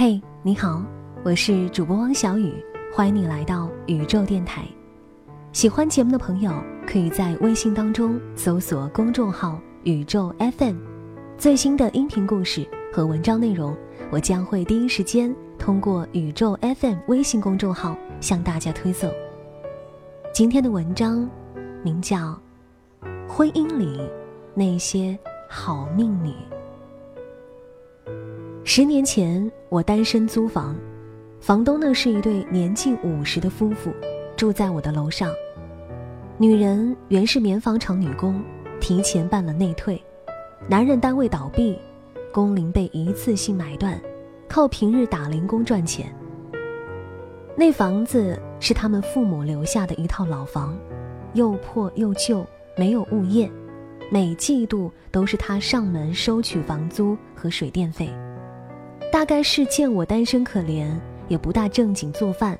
嘿，你好，我是主播汪小雨，欢迎你来到宇宙电台。喜欢节目的朋友，可以在微信当中搜索公众号“宇宙 FM”，最新的音频故事和文章内容，我将会第一时间通过“宇宙 FM” 微信公众号向大家推送。今天的文章名叫《婚姻里那些好命女》。十年前，我单身租房，房东呢是一对年近五十的夫妇，住在我的楼上。女人原是棉纺厂女工，提前办了内退；男人单位倒闭，工龄被一次性买断，靠平日打零工赚钱。那房子是他们父母留下的一套老房，又破又旧，没有物业，每季度都是他上门收取房租和水电费。大概是见我单身可怜，也不大正经做饭。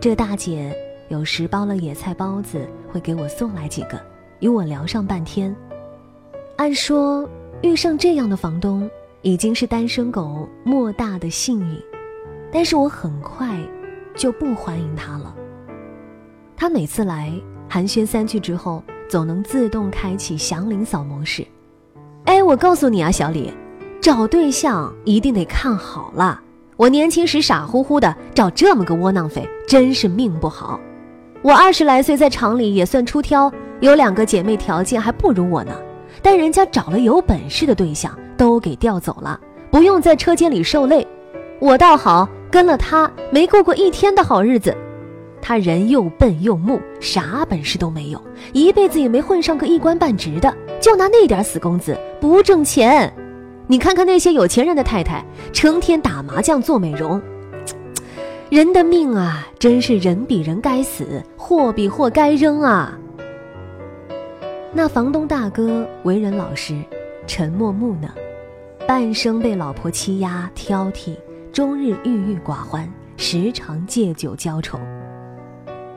这大姐有时包了野菜包子，会给我送来几个，与我聊上半天。按说遇上这样的房东，已经是单身狗莫大的幸运，但是我很快就不欢迎他了。他每次来寒暄三句之后，总能自动开启祥林嫂模式。哎，我告诉你啊，小李。找对象一定得看好了。我年轻时傻乎乎的找这么个窝囊废，真是命不好。我二十来岁在厂里也算出挑，有两个姐妹条件还不如我呢，但人家找了有本事的对象，都给调走了，不用在车间里受累。我倒好，跟了他没过过一天的好日子。他人又笨又木，啥本事都没有，一辈子也没混上个一官半职的，就拿那点死工资，不挣钱。你看看那些有钱人的太太，成天打麻将做美容，人的命啊，真是人比人该死，货比货该扔啊。那房东大哥为人老实，沉默木讷，半生被老婆欺压挑剔，终日郁郁寡欢，时常借酒浇愁。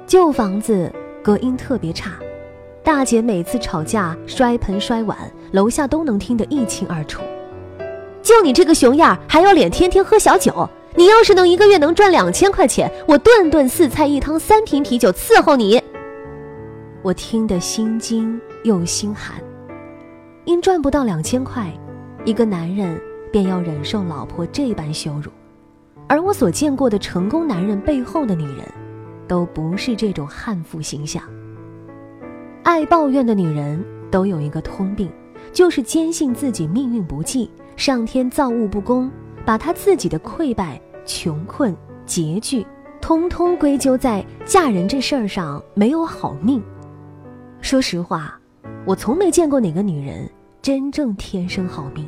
旧房子隔音特别差，大姐每次吵架摔盆摔碗，楼下都能听得一清二楚。就你这个熊样还有脸天天喝小酒？你要是能一个月能赚两千块钱，我顿顿四菜一汤三瓶啤酒伺候你。我听得心惊又心寒。因赚不到两千块，一个男人便要忍受老婆这般羞辱，而我所见过的成功男人背后的女人，都不是这种悍妇形象。爱抱怨的女人都有一个通病，就是坚信自己命运不济。上天造物不公，把他自己的溃败、穷困、拮据，通通归咎在嫁人这事儿上没有好命。说实话，我从没见过哪个女人真正天生好命。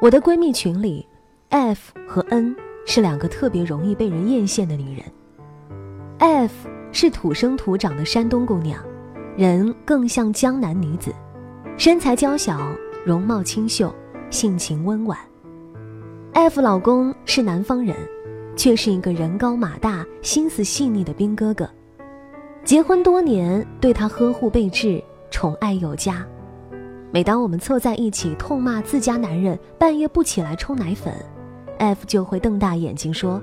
我的闺蜜群里，F 和 N 是两个特别容易被人艳羡的女人。F 是土生土长的山东姑娘，人更像江南女子，身材娇小，容貌清秀。性情温婉，F 老公是南方人，却是一个人高马大、心思细腻的兵哥哥。结婚多年，对他呵护备至，宠爱有加。每当我们凑在一起痛骂自家男人半夜不起来冲奶粉，F 就会瞪大眼睛说：“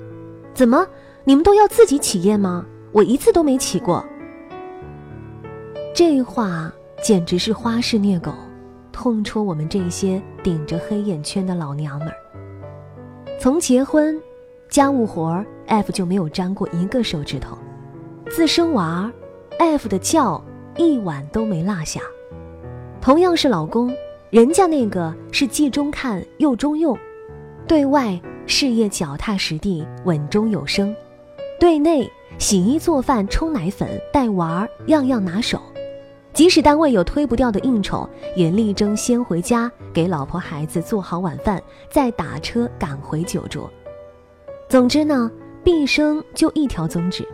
怎么，你们都要自己起夜吗？我一次都没起过。”这话简直是花式虐狗。痛戳我们这些顶着黑眼圈的老娘们儿。从结婚，家务活儿 F 就没有沾过一个手指头；自生娃儿，F 的觉一晚都没落下。同样是老公，人家那个是既中看又中用，对外事业脚踏实地、稳中有升，对内洗衣做饭、冲奶粉、带娃儿，样样拿手。即使单位有推不掉的应酬，也力争先回家给老婆孩子做好晚饭，再打车赶回酒桌。总之呢，毕生就一条宗旨，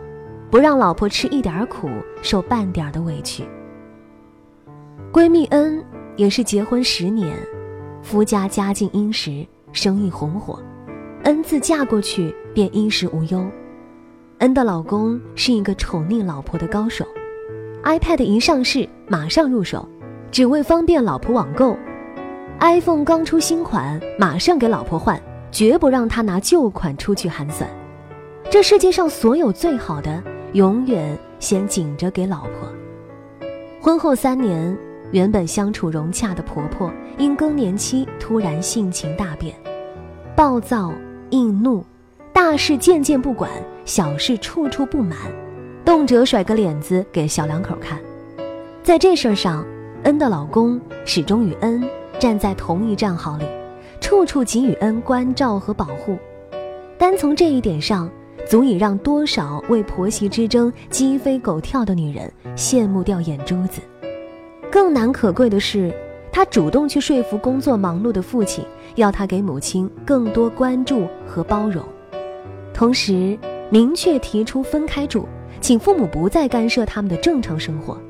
不让老婆吃一点苦，受半点的委屈。闺蜜恩也是结婚十年，夫家家境殷实，生意红火，恩自嫁过去便衣食无忧。恩的老公是一个宠溺老婆的高手。iPad 一上市，马上入手，只为方便老婆网购。iPhone 刚出新款，马上给老婆换，绝不让她拿旧款出去寒酸。这世界上所有最好的，永远先紧着给老婆。婚后三年，原本相处融洽的婆婆，因更年期突然性情大变，暴躁易怒，大事件件不管，小事处处不满，动辄甩个脸子给小两口看。在这事儿上，恩的老公始终与恩站在同一战壕里，处处给予恩关照和保护。单从这一点上，足以让多少为婆媳之争鸡飞狗跳的女人羡慕掉眼珠子。更难可贵的是，他主动去说服工作忙碌的父亲，要他给母亲更多关注和包容，同时明确提出分开住，请父母不再干涉他们的正常生活。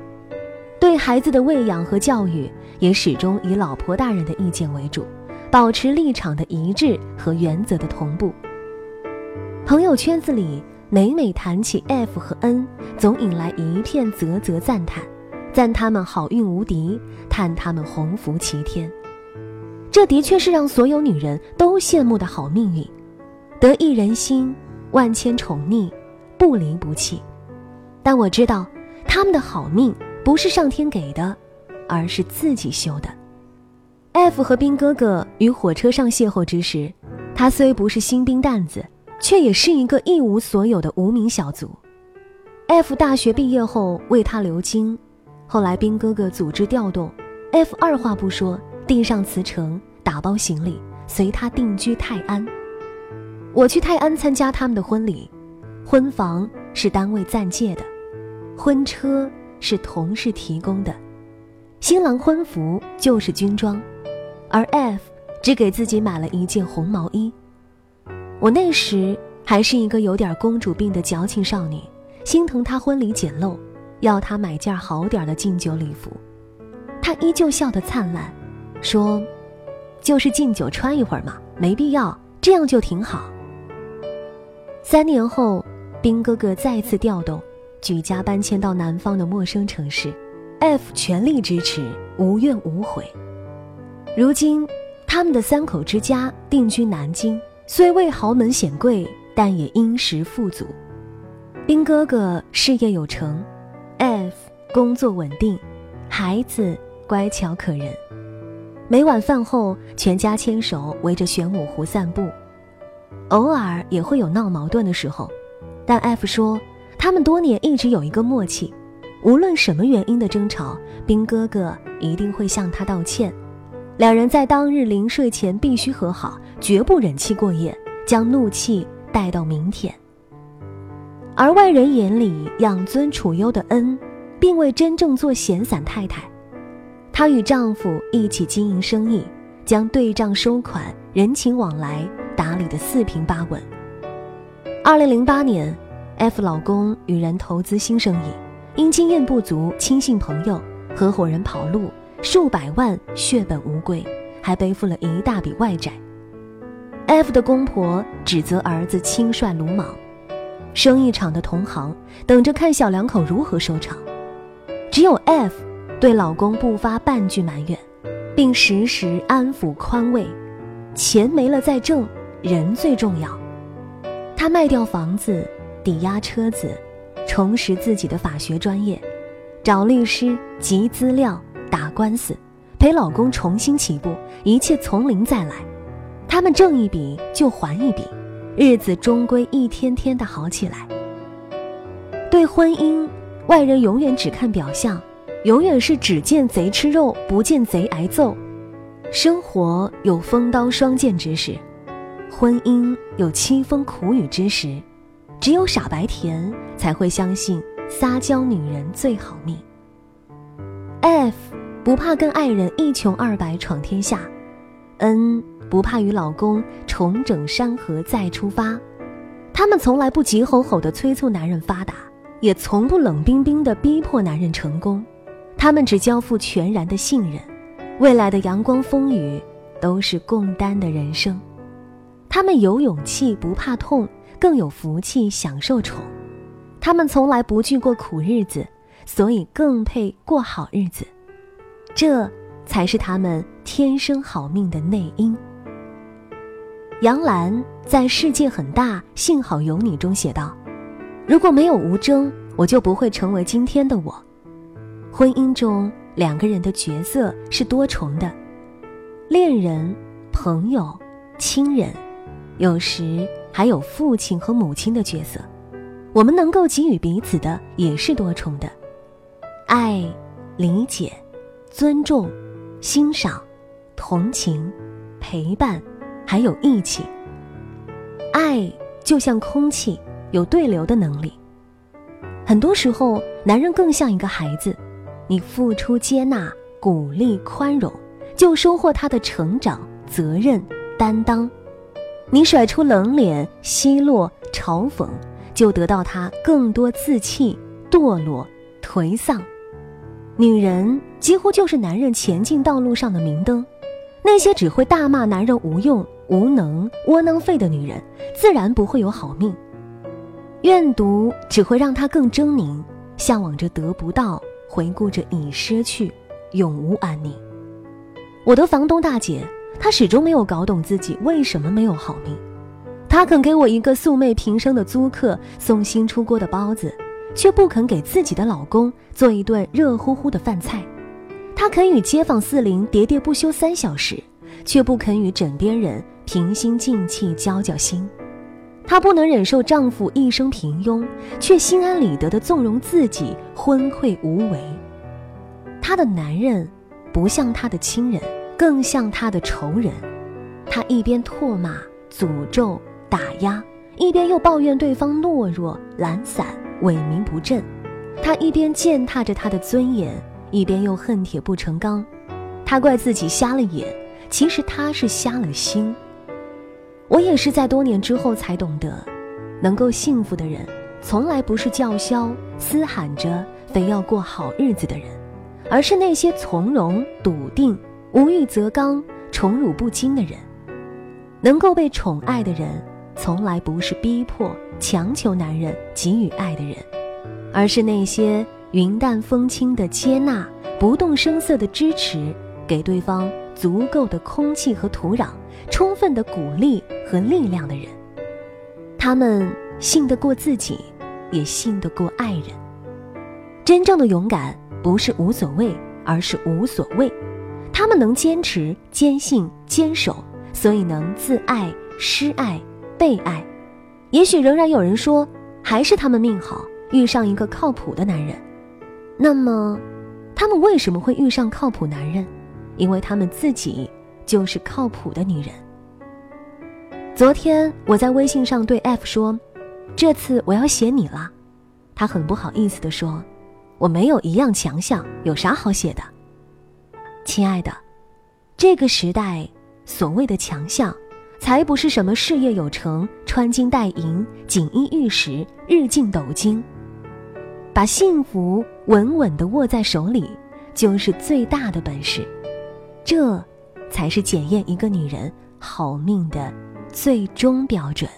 对孩子的喂养和教育，也始终以老婆大人的意见为主，保持立场的一致和原则的同步。朋友圈子里每每谈起 F 和 N，总引来一片啧啧赞叹。赞他们好运无敌，叹他们鸿福齐天。这的确是让所有女人都羡慕的好命运，得一人心，万千宠溺，不离不弃。但我知道，他们的好命不是上天给的，而是自己修的。F 和兵哥哥于火车上邂逅之时，他虽不是新兵蛋子，却也是一个一无所有的无名小卒。F 大学毕业后为他留京。后来，兵哥哥组织调动，F 二话不说，递上辞呈，打包行李，随他定居泰安。我去泰安参加他们的婚礼，婚房是单位暂借的，婚车是同事提供的，新郎婚服就是军装，而 F 只给自己买了一件红毛衣。我那时还是一个有点公主病的矫情少女，心疼他婚礼简陋。要他买件好点的敬酒礼服，他依旧笑得灿烂，说：“就是敬酒穿一会儿嘛，没必要，这样就挺好。”三年后，兵哥哥再次调动，举家搬迁到南方的陌生城市，F 全力支持，无怨无悔。如今，他们的三口之家定居南京，虽未豪门显贵，但也殷实富足。兵哥哥事业有成。F 工作稳定，孩子乖巧可人。每晚饭后，全家牵手围着玄武湖散步。偶尔也会有闹矛盾的时候，但 F 说，他们多年一直有一个默契，无论什么原因的争吵，兵哥哥一定会向他道歉。两人在当日临睡前必须和好，绝不忍气过夜，将怒气带到明天。而外人眼里养尊处优的恩，并未真正做闲散太太。她与丈夫一起经营生意，将对账收款、人情往来打理得四平八稳。二零零八年，F 老公与人投资新生意，因经验不足，亲信朋友、合伙人跑路，数百万血本无归，还背负了一大笔外债。F 的公婆指责儿子轻率鲁莽。生意场的同行等着看小两口如何收场，只有 F 对老公不发半句埋怨，并时时安抚宽慰。钱没了再挣，人最重要。她卖掉房子，抵押车子，重拾自己的法学专业，找律师集资料打官司，陪老公重新起步，一切从零再来。他们挣一笔就还一笔。日子终归一天天的好起来。对婚姻，外人永远只看表象，永远是只见贼吃肉，不见贼挨揍。生活有风刀霜剑之时，婚姻有凄风苦雨之时。只有傻白甜才会相信撒娇女人最好命。F 不怕跟爱人一穷二白闯天下，N。不怕与老公重整山河再出发，他们从来不急吼吼地催促男人发达，也从不冷冰冰地逼迫男人成功，他们只交付全然的信任，未来的阳光风雨都是共担的人生。他们有勇气不怕痛，更有福气享受宠，他们从来不惧过苦日子，所以更配过好日子，这才是他们天生好命的内因。杨澜在《世界很大，幸好有你》中写道：“如果没有吴征，我就不会成为今天的我。”婚姻中两个人的角色是多重的，恋人、朋友、亲人，有时还有父亲和母亲的角色。我们能够给予彼此的也是多重的，爱、理解、尊重、欣赏、同情、陪伴，还有义气。爱就像空气，有对流的能力。很多时候，男人更像一个孩子，你付出、接纳、鼓励、宽容，就收获他的成长、责任、担当；你甩出冷脸、奚落、嘲讽。就得到他更多自弃、堕落、颓丧。女人几乎就是男人前进道路上的明灯，那些只会大骂男人无用、无能、窝囊废的女人，自然不会有好命。怨毒只会让他更狰狞，向往着得不到，回顾着已失去，永无安宁。我的房东大姐，她始终没有搞懂自己为什么没有好命。她肯给我一个素昧平生的租客送新出锅的包子，却不肯给自己的老公做一顿热乎乎的饭菜。她肯与街坊四邻喋喋不休三小时，却不肯与枕边人平心静气交交心。她不能忍受丈夫一生平庸，却心安理得地纵容自己昏聩无为。她的男人不像她的亲人，更像他的仇人。他一边唾骂、诅咒。打压，一边又抱怨对方懦弱、懒散、萎靡不振。他一边践踏着他的尊严，一边又恨铁不成钢。他怪自己瞎了眼，其实他是瞎了心。我也是在多年之后才懂得，能够幸福的人，从来不是叫嚣嘶喊着非要过好日子的人，而是那些从容、笃定、无欲则刚、宠辱不惊的人。能够被宠爱的人。从来不是逼迫、强求男人给予爱的人，而是那些云淡风轻的接纳、不动声色的支持，给对方足够的空气和土壤、充分的鼓励和力量的人。他们信得过自己，也信得过爱人。真正的勇敢不是无所谓，而是无所谓。他们能坚持、坚信、坚守，所以能自爱、施爱。被爱，也许仍然有人说，还是他们命好，遇上一个靠谱的男人。那么，他们为什么会遇上靠谱男人？因为他们自己就是靠谱的女人。昨天我在微信上对 F 说：“这次我要写你了。”他很不好意思地说：“我没有一样强项，有啥好写的？”亲爱的，这个时代所谓的强项。才不是什么事业有成、穿金戴银、锦衣玉食、日进斗金。把幸福稳稳地握在手里，就是最大的本事。这，才是检验一个女人好命的最终标准。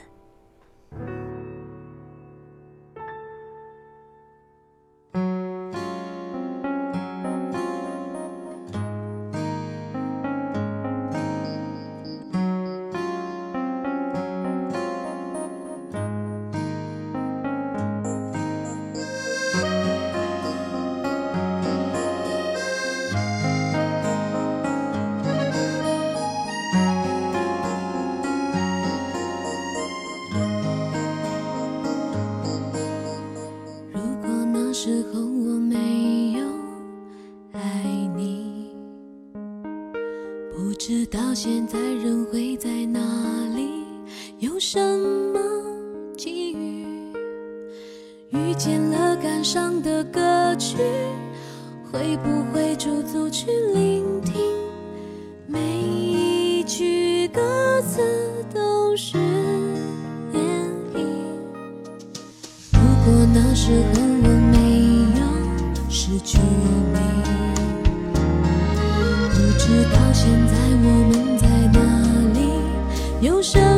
现在人会在哪里，有什么机遇，遇见了感伤的歌曲，会不会驻足去聆听？每一句歌词都是演绎。如果那时候我没有失去你。直到现在，我们？有什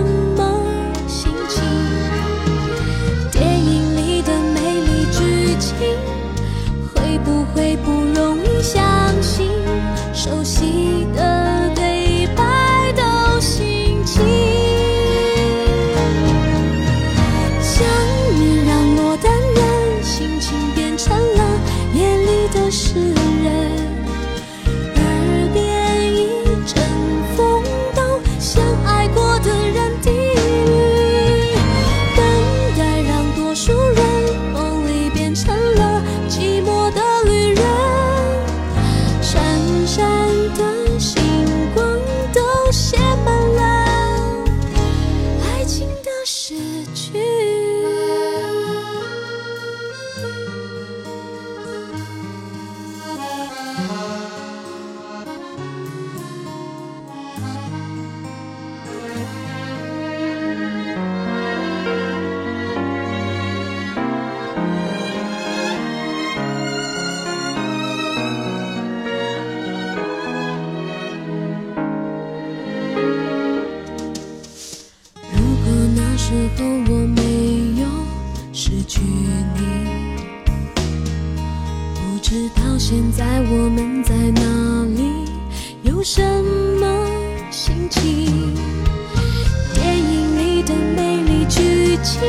情，